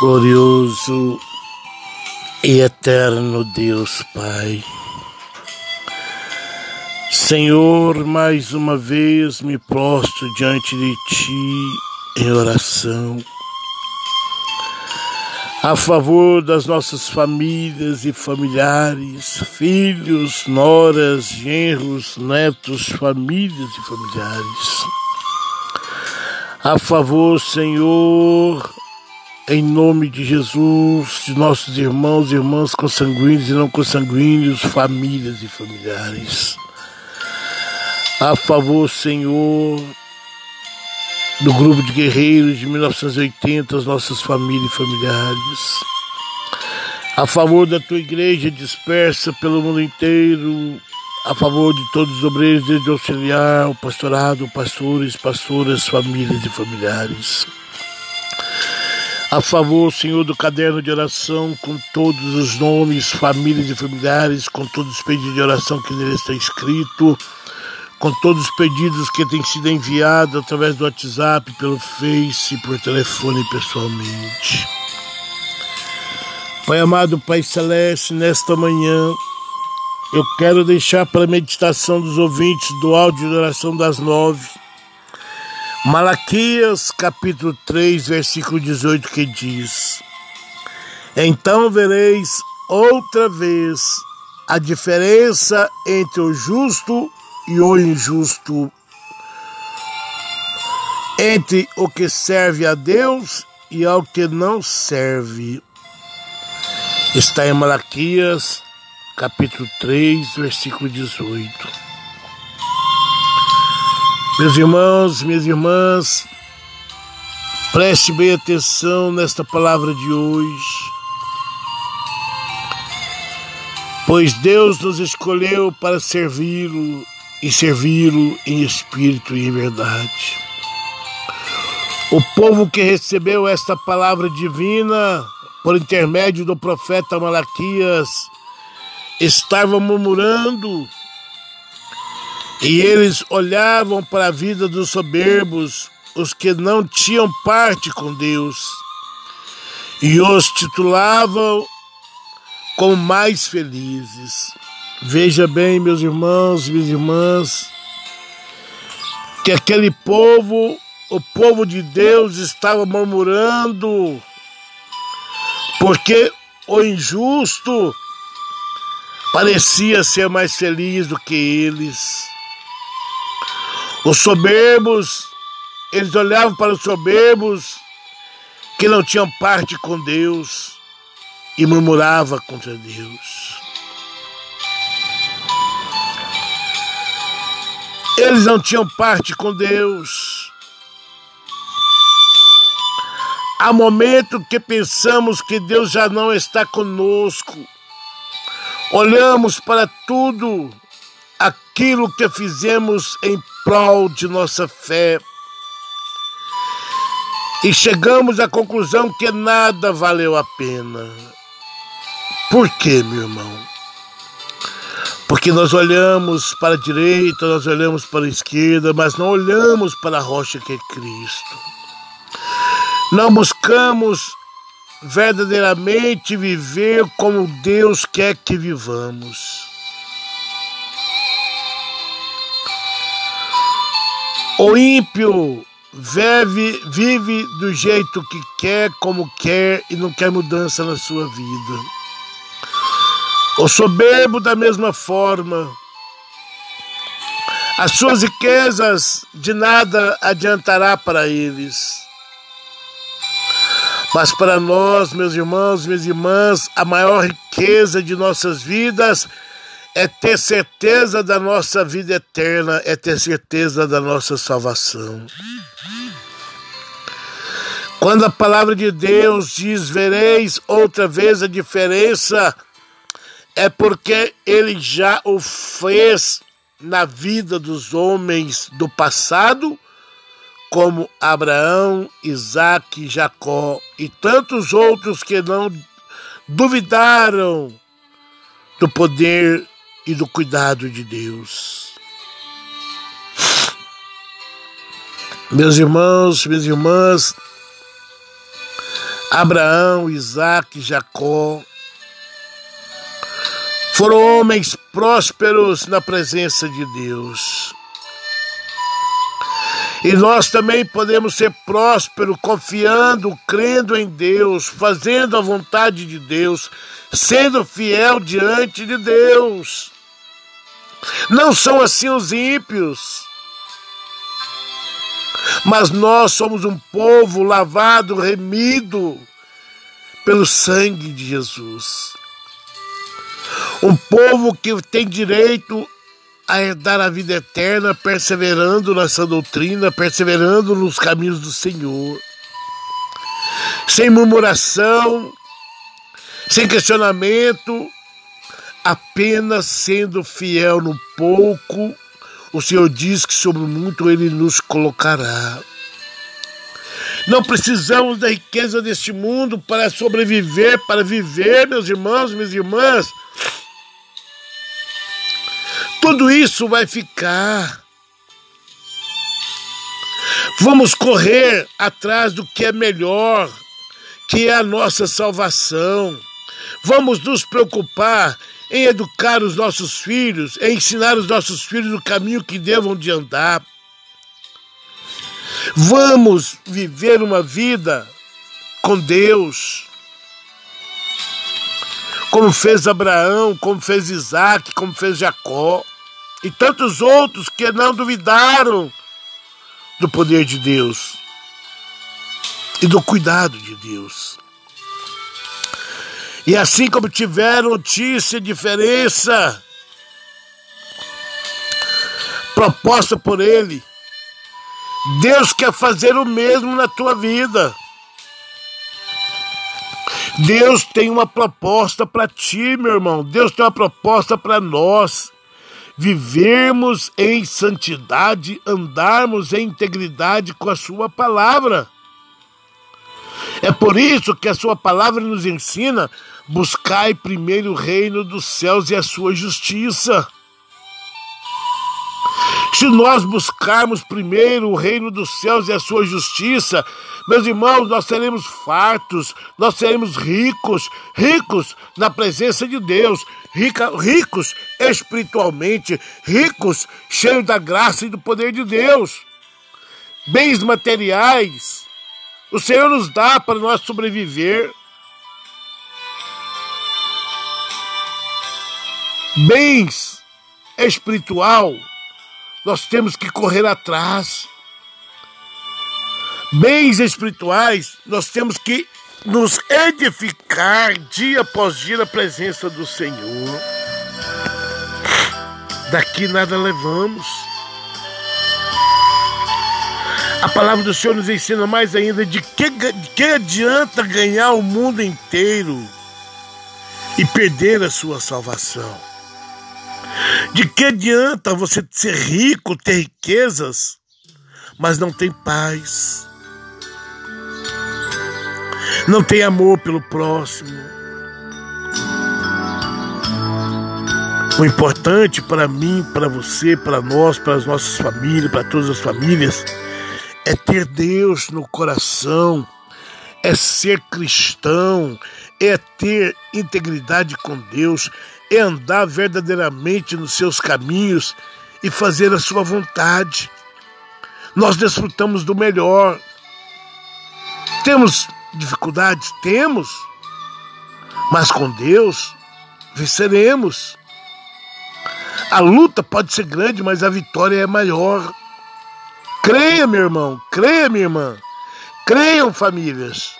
glorioso e eterno Deus Pai. Senhor, mais uma vez me prostro diante de Ti em oração, a favor das nossas famílias e familiares, filhos, noras, genros, netos, famílias e familiares. A favor, Senhor, em nome de Jesus, de nossos irmãos e irmãs consanguíneos e não consanguíneos, famílias e familiares. A favor, Senhor, do grupo de guerreiros de 1980, as nossas famílias e familiares. A favor da tua igreja dispersa pelo mundo inteiro, a favor de todos os obreiros, desde o auxiliar, o pastorado, pastores, pastoras, famílias e familiares a favor, Senhor, do caderno de oração, com todos os nomes, famílias e familiares, com todos os pedidos de oração que nele está escrito, com todos os pedidos que têm sido enviados através do WhatsApp, pelo Face, por telefone pessoalmente. Pai amado, Pai Celeste, nesta manhã, eu quero deixar para a meditação dos ouvintes do áudio de oração das nove Malaquias capítulo 3, versículo 18, que diz: Então vereis outra vez a diferença entre o justo e o injusto, entre o que serve a Deus e ao que não serve. Está em Malaquias capítulo 3, versículo 18. Meus irmãos, minhas irmãs, preste bem atenção nesta palavra de hoje. Pois Deus nos escolheu para servi-lo e servi-lo em espírito e em verdade. O povo que recebeu esta palavra divina por intermédio do profeta Malaquias estava murmurando e eles olhavam para a vida dos soberbos, os que não tinham parte com Deus, e os titulavam como mais felizes. Veja bem, meus irmãos, minhas irmãs, que aquele povo, o povo de Deus, estava murmurando, porque o injusto parecia ser mais feliz do que eles. Os soberbos, eles olhavam para os soberbos que não tinham parte com Deus e murmurava contra Deus. Eles não tinham parte com Deus. Há momento que pensamos que Deus já não está conosco. Olhamos para tudo aquilo que fizemos em prol de nossa fé. E chegamos à conclusão que nada valeu a pena. Por quê, meu irmão? Porque nós olhamos para a direita, nós olhamos para a esquerda, mas não olhamos para a rocha que é Cristo. Não buscamos verdadeiramente viver como Deus quer que vivamos. O ímpio vive, vive do jeito que quer, como quer e não quer mudança na sua vida. O soberbo, da mesma forma, as suas riquezas de nada adiantará para eles. Mas para nós, meus irmãos, minhas irmãs, a maior riqueza de nossas vidas é ter certeza da nossa vida eterna, é ter certeza da nossa salvação. Quando a palavra de Deus diz: Vereis outra vez a diferença, é porque ele já o fez na vida dos homens do passado, como Abraão, Isaac, Jacó e tantos outros que não duvidaram do poder e do cuidado de Deus. Meus irmãos, minhas irmãs, Abraão, Isaac, Jacó foram homens prósperos na presença de Deus. E nós também podemos ser prósperos confiando, crendo em Deus, fazendo a vontade de Deus, sendo fiel diante de Deus. Não são assim os ímpios. Mas nós somos um povo lavado, remido pelo sangue de Jesus. Um povo que tem direito a herdar a vida eterna, perseverando nessa doutrina, perseverando nos caminhos do Senhor. Sem murmuração, sem questionamento, apenas sendo fiel no pouco, o Senhor diz que sobre muito Ele nos colocará. Não precisamos da riqueza deste mundo para sobreviver, para viver, meus irmãos, minhas irmãs. Tudo isso vai ficar. Vamos correr atrás do que é melhor, que é a nossa salvação. Vamos nos preocupar em educar os nossos filhos, em ensinar os nossos filhos o caminho que devam de andar. Vamos viver uma vida com Deus, como fez Abraão, como fez Isaac, como fez Jacó e tantos outros que não duvidaram do poder de Deus e do cuidado de Deus. E assim como tiveram notícia, diferença proposta por Ele, Deus quer fazer o mesmo na tua vida. Deus tem uma proposta para ti, meu irmão. Deus tem uma proposta para nós vivermos em santidade, andarmos em integridade com a Sua palavra. É por isso que a Sua palavra nos ensina: buscai primeiro o reino dos céus e a Sua justiça. Se nós buscarmos primeiro o reino dos céus e a sua justiça, meus irmãos, nós seremos fartos, nós seremos ricos, ricos na presença de Deus, rica, ricos espiritualmente, ricos, cheios da graça e do poder de Deus. Bens materiais, o Senhor nos dá para nós sobreviver. Bens espiritual, nós temos que correr atrás. Bens espirituais, nós temos que nos edificar dia após dia na presença do Senhor. Daqui nada levamos. A palavra do Senhor nos ensina mais ainda de que, de que adianta ganhar o mundo inteiro e perder a sua salvação. De que adianta você ser rico, ter riquezas, mas não tem paz, não tem amor pelo próximo? O importante para mim, para você, para nós, para as nossas famílias, para todas as famílias, é ter Deus no coração, é ser cristão, é ter integridade com Deus, é andar verdadeiramente nos seus caminhos e fazer a sua vontade. Nós desfrutamos do melhor. Temos dificuldades? Temos. Mas com Deus venceremos. A luta pode ser grande, mas a vitória é maior. Creia, meu irmão, creia, minha irmã. Creiam, famílias.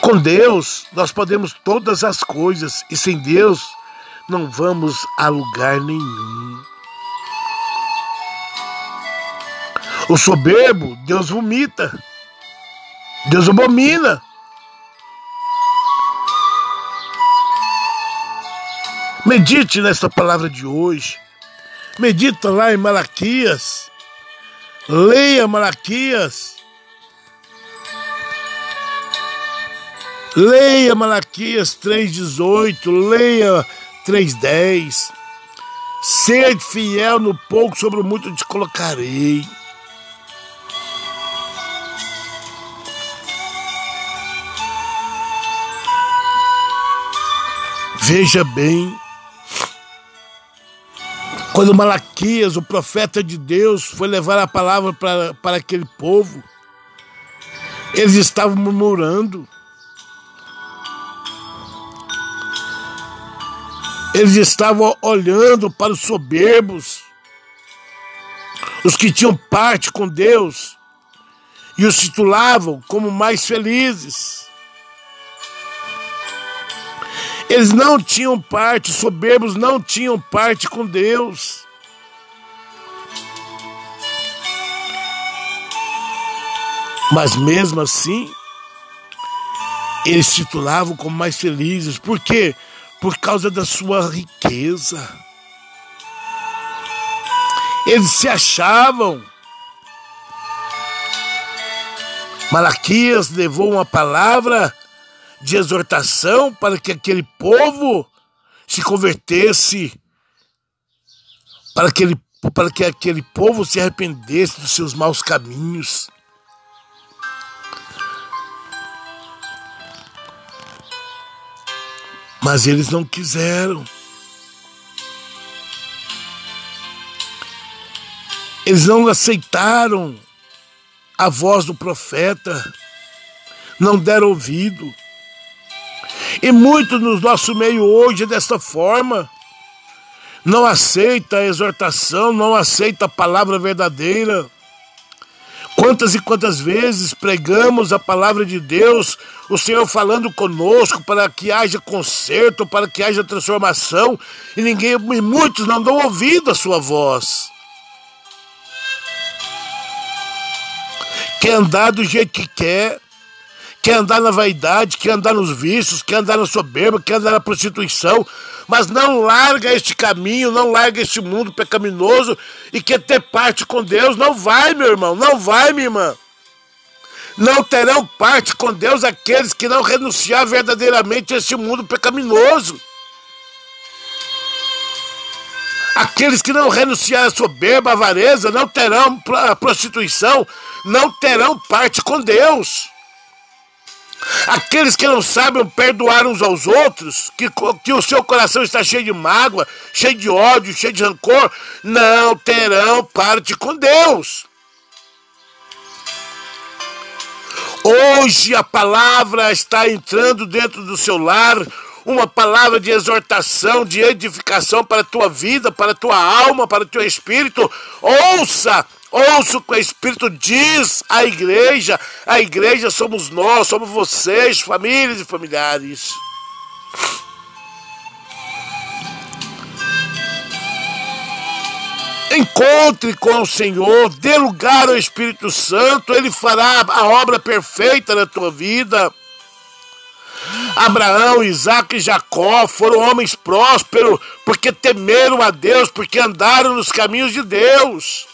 Com Deus, nós podemos todas as coisas, e sem Deus, não vamos a lugar nenhum. O soberbo, Deus vomita. Deus abomina. Medite nesta palavra de hoje. Medita lá em Malaquias. Leia Malaquias. Leia Malaquias 3,18, leia 3,10. Sede fiel no pouco, sobre o muito te colocarei. Veja bem, quando Malaquias, o profeta de Deus, foi levar a palavra para, para aquele povo, eles estavam murmurando. Eles estavam olhando para os soberbos, os que tinham parte com Deus, e os titulavam como mais felizes. Eles não tinham parte, soberbos não tinham parte com Deus. Mas mesmo assim, eles titulavam como mais felizes. Por quê? Por causa da sua riqueza. Eles se achavam. Malaquias levou uma palavra de exortação para que aquele povo se convertesse, para que, ele, para que aquele povo se arrependesse dos seus maus caminhos. Mas eles não quiseram. Eles não aceitaram a voz do profeta, não deram ouvido. E muito no nosso meio hoje é desta forma. Não aceita a exortação, não aceita a palavra verdadeira. Quantas e quantas vezes pregamos a palavra de Deus, o Senhor falando conosco para que haja conserto, para que haja transformação, e ninguém, e muitos não dão ouvido à sua voz. Quer andar do jeito que quer, quer andar na vaidade, quer andar nos vícios, quer andar na soberba, quer andar na prostituição, mas não larga este caminho, não larga este mundo pecaminoso e quer ter parte com Deus. Não vai, meu irmão, não vai, minha irmã. Não terão parte com Deus aqueles que não renunciar verdadeiramente a este mundo pecaminoso. Aqueles que não renunciar à soberba, à avareza, não terão a prostituição, não terão parte com Deus. Aqueles que não sabem perdoar uns aos outros, que, que o seu coração está cheio de mágoa, cheio de ódio, cheio de rancor, não terão parte com Deus. Hoje a palavra está entrando dentro do seu lar, uma palavra de exortação, de edificação para a tua vida, para a tua alma, para o teu espírito. Ouça Ouça o que o Espírito diz à igreja. A igreja somos nós, somos vocês, famílias e familiares. Encontre com o Senhor, dê lugar ao Espírito Santo, Ele fará a obra perfeita na tua vida. Abraão, Isaac e Jacó foram homens prósperos porque temeram a Deus, porque andaram nos caminhos de Deus.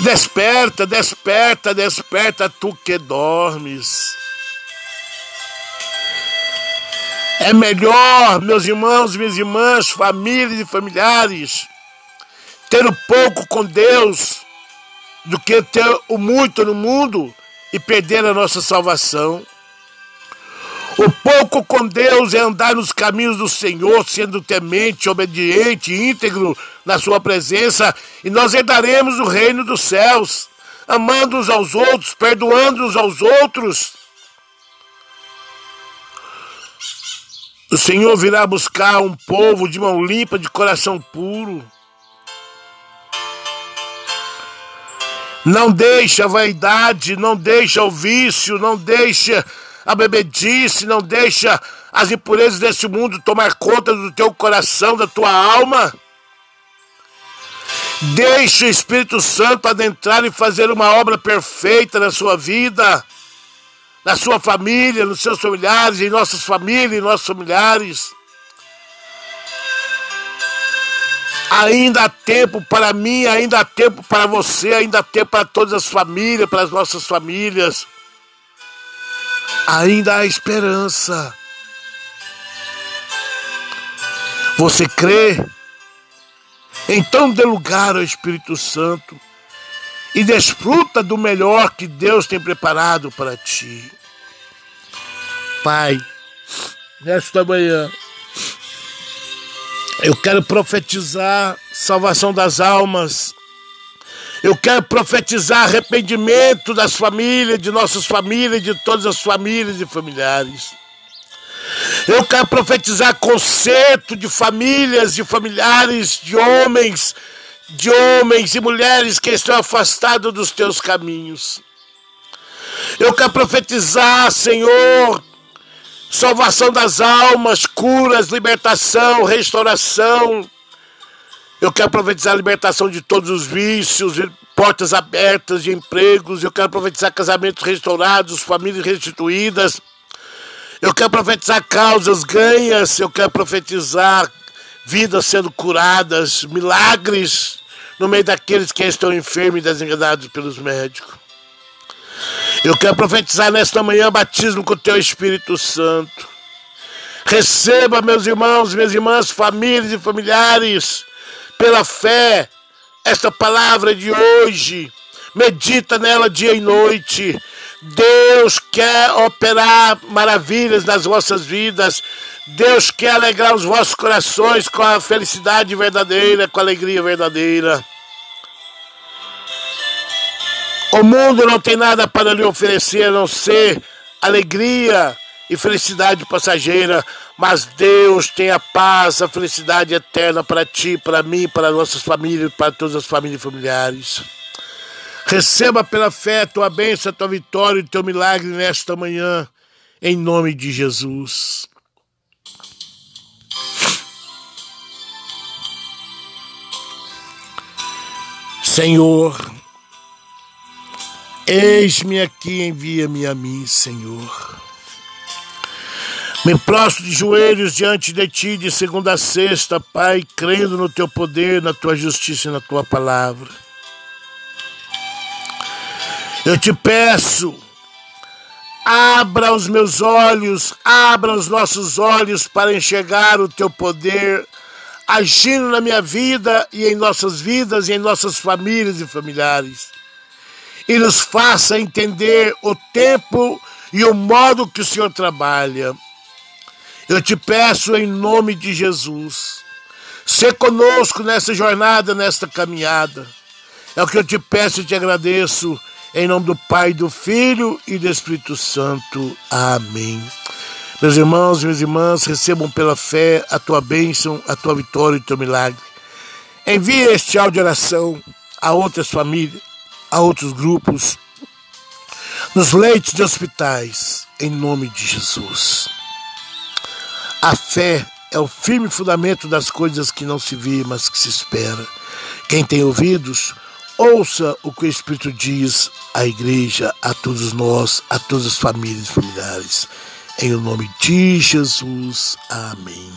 Desperta, desperta, desperta, tu que dormes. É melhor, meus irmãos, minhas irmãs, famílias e familiares, ter o pouco com Deus do que ter o muito no mundo e perder a nossa salvação. O pouco com Deus é andar nos caminhos do Senhor, sendo temente, obediente, íntegro na Sua presença, e nós herdaremos o reino dos céus, amando uns aos outros, perdoando uns aos outros. O Senhor virá buscar um povo de mão limpa, de coração puro. Não deixa a vaidade, não deixa o vício, não deixa a bebedice, não deixa as impurezas desse mundo tomar conta do teu coração, da tua alma. Deixe o Espírito Santo adentrar e fazer uma obra perfeita na sua vida, na sua família, nos seus familiares, em nossas famílias, em nossos familiares. Ainda há tempo para mim, ainda há tempo para você, ainda há tempo para todas as famílias, para as nossas famílias ainda há esperança. Você crê? Então dê lugar ao Espírito Santo e desfruta do melhor que Deus tem preparado para ti. Pai, nesta manhã, eu quero profetizar salvação das almas. Eu quero profetizar arrependimento das famílias, de nossas famílias, de todas as famílias e familiares. Eu quero profetizar conserto de famílias, de familiares, de homens, de homens e mulheres que estão afastados dos teus caminhos. Eu quero profetizar, Senhor, salvação das almas, curas, libertação, restauração. Eu quero profetizar a libertação de todos os vícios, portas abertas de empregos. Eu quero profetizar casamentos restaurados, famílias restituídas. Eu quero profetizar causas ganhas, eu quero profetizar vidas sendo curadas, milagres no meio daqueles que estão enfermos e desenganados pelos médicos. Eu quero profetizar nesta manhã batismo com o teu Espírito Santo. Receba, meus irmãos, minhas irmãs, famílias e familiares, pela fé, esta palavra de hoje. Medita nela dia e noite. Deus quer operar maravilhas nas vossas vidas. Deus quer alegrar os vossos corações com a felicidade verdadeira, com a alegria verdadeira. O mundo não tem nada para lhe oferecer a não ser alegria e felicidade passageira, mas Deus tem a paz, a felicidade eterna para ti, para mim, para nossas famílias, para todas as famílias familiares. Receba pela fé a tua bênção, a tua vitória e o teu milagre nesta manhã, em nome de Jesus. Senhor, eis-me aqui, envia-me a mim, Senhor. Me prostro de joelhos diante de ti de segunda a sexta, Pai, crendo no teu poder, na tua justiça e na tua palavra. Eu te peço, abra os meus olhos, abra os nossos olhos para enxergar o teu poder agindo na minha vida e em nossas vidas e em nossas famílias e familiares. E nos faça entender o tempo e o modo que o Senhor trabalha. Eu te peço em nome de Jesus, ser conosco nessa jornada, nesta caminhada. É o que eu te peço e te agradeço em nome do Pai, do Filho e do Espírito Santo. Amém. Meus irmãos e minhas irmãs, recebam pela fé a tua bênção, a tua vitória e o teu milagre. Envie este áudio de oração a outras famílias, a outros grupos, nos leitos de hospitais, em nome de Jesus. A fé é o firme fundamento das coisas que não se vê, mas que se espera. Quem tem ouvidos, Ouça o que o Espírito diz à igreja, a todos nós, a todas as famílias e familiares. Em o nome de Jesus. Amém.